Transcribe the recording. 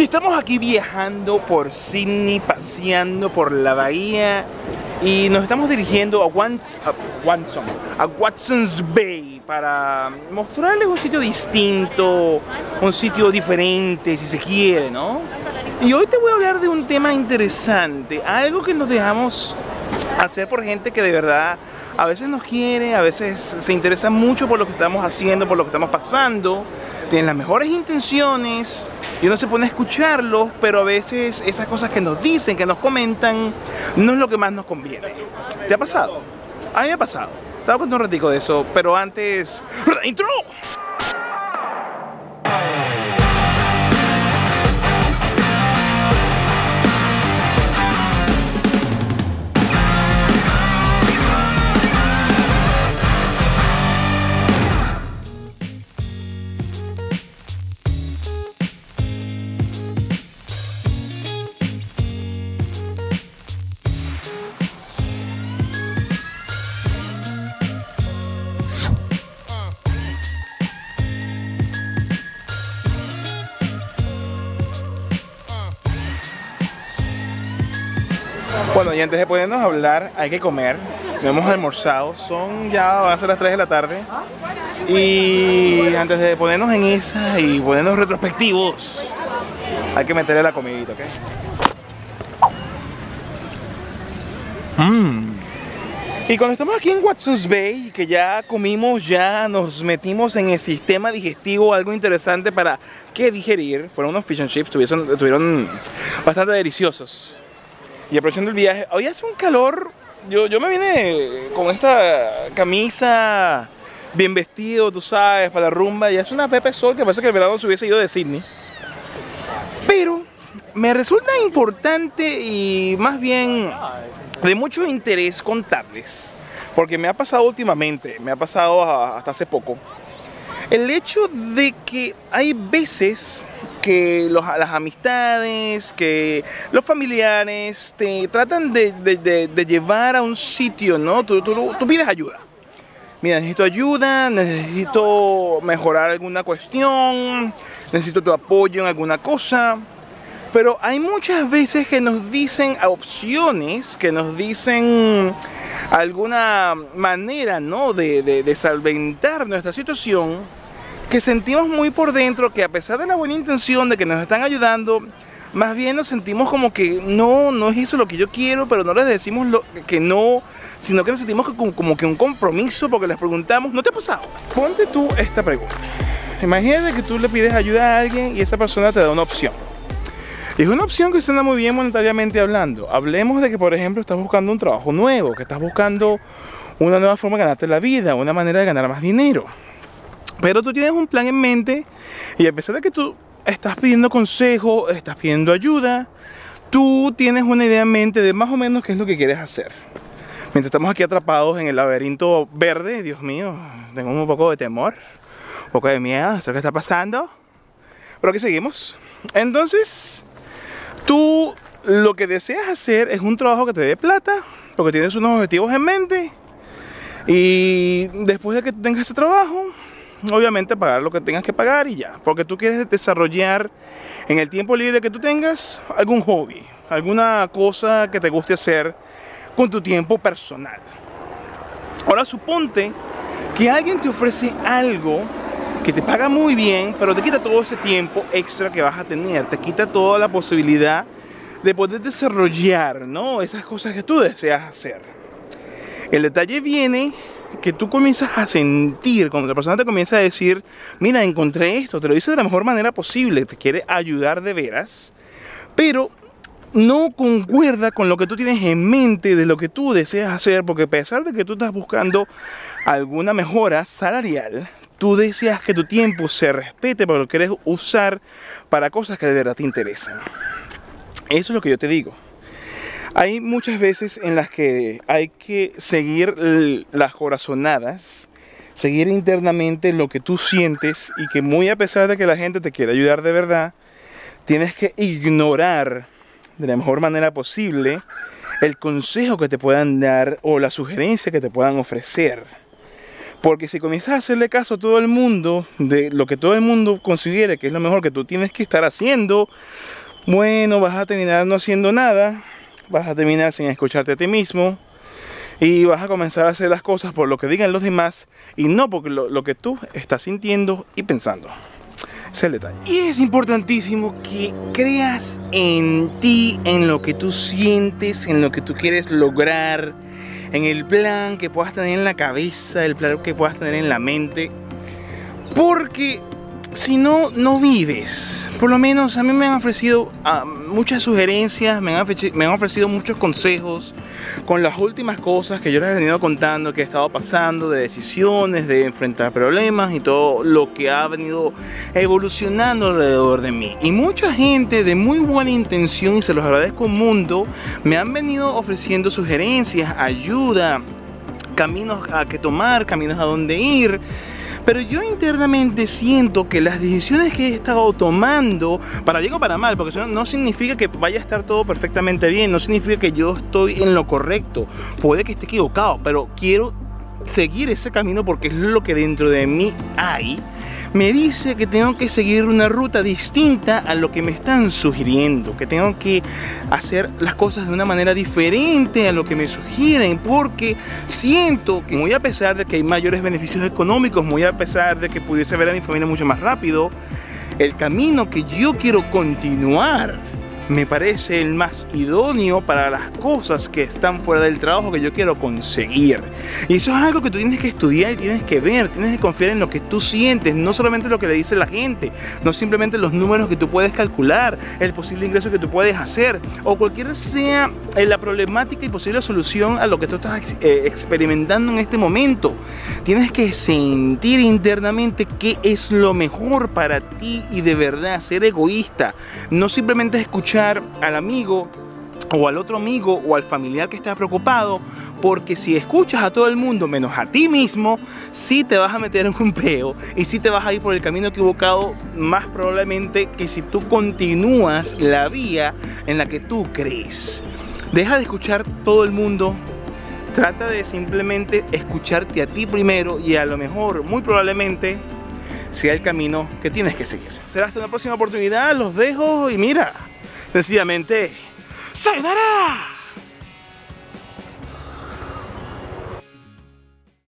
Estamos aquí viajando por Sydney, paseando por la bahía y nos estamos dirigiendo a, Watson, a Watson's Bay para mostrarles un sitio distinto, un sitio diferente si se quiere, ¿no? Y hoy te voy a hablar de un tema interesante, algo que nos dejamos hacer por gente que de verdad a veces nos quiere, a veces se interesa mucho por lo que estamos haciendo, por lo que estamos pasando, tienen las mejores intenciones y uno se pone a escucharlos, pero a veces esas cosas que nos dicen, que nos comentan, no es lo que más nos conviene. ¿Te ha pasado? A mí me ha pasado. Estaba contando un ratico de eso, pero antes... ¡Intro! Bueno, y antes de ponernos a hablar, hay que comer. hemos almorzado, son ya, van a ser las 3 de la tarde. Y antes de ponernos en esa y ponernos retrospectivos, hay que meterle la comidita, ¿ok? Mmm. Y cuando estamos aquí en Watson's Bay, que ya comimos, ya nos metimos en el sistema digestivo, algo interesante para que digerir, fueron unos fish and chips, estuvieron bastante deliciosos. Y aprovechando el viaje, hoy hace un calor, yo, yo me vine con esta camisa bien vestido, tú sabes, para la rumba, y es una Pepe Sol que parece que el verano se hubiese ido de Sydney. Pero me resulta importante y más bien de mucho interés contarles, porque me ha pasado últimamente, me ha pasado hasta hace poco, el hecho de que hay veces que las amistades, que los familiares te tratan de, llevar a un sitio, ¿no? Tú, tú, pides ayuda. Mira, necesito ayuda, necesito mejorar alguna cuestión, necesito tu apoyo en alguna cosa. Pero hay muchas veces que nos dicen opciones, que nos dicen alguna manera, ¿no? De salventar nuestra situación que sentimos muy por dentro que a pesar de la buena intención de que nos están ayudando, más bien nos sentimos como que no, no es eso lo que yo quiero, pero no les decimos lo, que no, sino que nos sentimos como, que un compromiso porque les preguntamos, ¿no te ha pasado? Ponte tú esta pregunta. Imagínate que tú le pides ayuda a alguien y esa persona te da una opción. Y es una opción que suena muy bien monetariamente hablando. Hablemos de que, por ejemplo, estás buscando un trabajo nuevo, que estás buscando una nueva forma de ganarte la vida, una manera de ganar más dinero. Pero tú tienes un plan en mente y a pesar de que tú estás pidiendo consejo, estás pidiendo ayuda, tú tienes una idea en mente de más o menos qué es lo que quieres hacer. Mientras estamos aquí atrapados en el laberinto verde, Dios mío, tengo un poco de temor, un poco de miedo, ¿sabes qué está pasando? Pero aquí seguimos. Entonces, tú lo que deseas hacer es un trabajo que te dé plata, porque tienes unos objetivos en mente. Y después de que tengas ese trabajo, obviamente pagar lo que tengas que pagar y ya. Porque tú quieres desarrollar en el tiempo libre que tú tengas algún hobby, alguna cosa que te guste hacer con tu tiempo personal. Ahora suponte que alguien te ofrece algo que te paga muy bien, pero te quita todo ese tiempo extra que vas a tener, te quita toda la posibilidad de poder desarrollar, ¿no? Esas cosas que tú deseas hacer. El detalle viene que tú comienzas a sentir, cuando la persona te comienza a decir, mira, encontré esto, te lo dice de la mejor manera posible, te quiere ayudar de veras, pero no concuerda con lo que tú tienes en mente de lo que tú deseas hacer, porque a pesar de que tú estás buscando alguna mejora salarial, tú deseas que tu tiempo se respete porque lo quieres usar para cosas que de verdad te interesan. Eso es lo que yo te digo. Hay muchas veces en las que hay que seguir las corazonadas, seguir internamente lo que tú sientes y que muy a pesar de que la gente te quiere ayudar de verdad, tienes que ignorar de la mejor manera posible el consejo que te puedan dar o la sugerencia que te puedan ofrecer. Porque si comienzas a hacerle caso a todo el mundo, de lo que todo el mundo considere que es lo mejor que tú tienes que estar haciendo, bueno, vas a terminar no haciendo nada, vas a terminar sin escucharte a ti mismo y vas a comenzar a hacer las cosas por lo que digan los demás y no por lo, que tú estás sintiendo y pensando. Es el detalle. Y es importantísimo que creas en ti, en lo que tú sientes, en lo que tú quieres lograr en el plan que puedas tener en la cabeza, el plan que puedas tener en la mente. Porque si no, no vives. Por lo menos a mí me han ofrecido ah, muchas sugerencias, me han, me han, ofrecido muchos consejos con las últimas cosas que yo les he venido contando, que he estado pasando, de decisiones, de enfrentar problemas y todo lo que ha venido evolucionando alrededor de mí. Y mucha gente de muy buena intención, y se los agradezco un mundo, me han venido ofreciendo sugerencias, ayuda, caminos a que tomar, caminos a dónde ir. Pero yo internamente siento que las decisiones que he estado tomando, para bien o para mal, porque eso no significa que vaya a estar todo perfectamente bien, no significa que yo estoy en lo correcto, puede que esté equivocado, pero quiero seguir ese camino porque es lo que dentro de mí hay me dice que tengo que seguir una ruta distinta a lo que me están sugiriendo, que tengo que hacer las cosas de una manera diferente a lo que me sugieren, porque siento que muy a pesar de que hay mayores beneficios económicos, muy a pesar de que pudiese ver a mi familia mucho más rápido, el camino que yo quiero continuar me parece el más idóneo para las cosas que están fuera del trabajo que yo quiero conseguir. Y eso es algo que tú tienes que estudiar tienes que ver, tienes que confiar en lo que tú sientes, no solamente lo que le dice la gente, no simplemente los números que tú puedes calcular, el posible ingreso que tú puedes hacer o cualquier sea eh, la problemática y posible solución a lo que tú estás eh, experimentando en este momento. Tienes que sentir internamente qué es lo mejor para ti y de verdad ser egoísta, no simplemente escuchar al amigo o al otro amigo o al familiar que está preocupado, porque si escuchas a todo el mundo menos a ti mismo, sí te vas a meter en un peo y sí te vas a ir por el camino equivocado más probablemente que si tú continúas la vía en la que tú crees. Deja de escuchar todo el mundo, trata de simplemente escucharte a ti primero y a lo mejor, muy probablemente, sea el camino que tienes que seguir. Será hasta una próxima oportunidad, los dejo y mira, sencillamente, ¡Sayonara!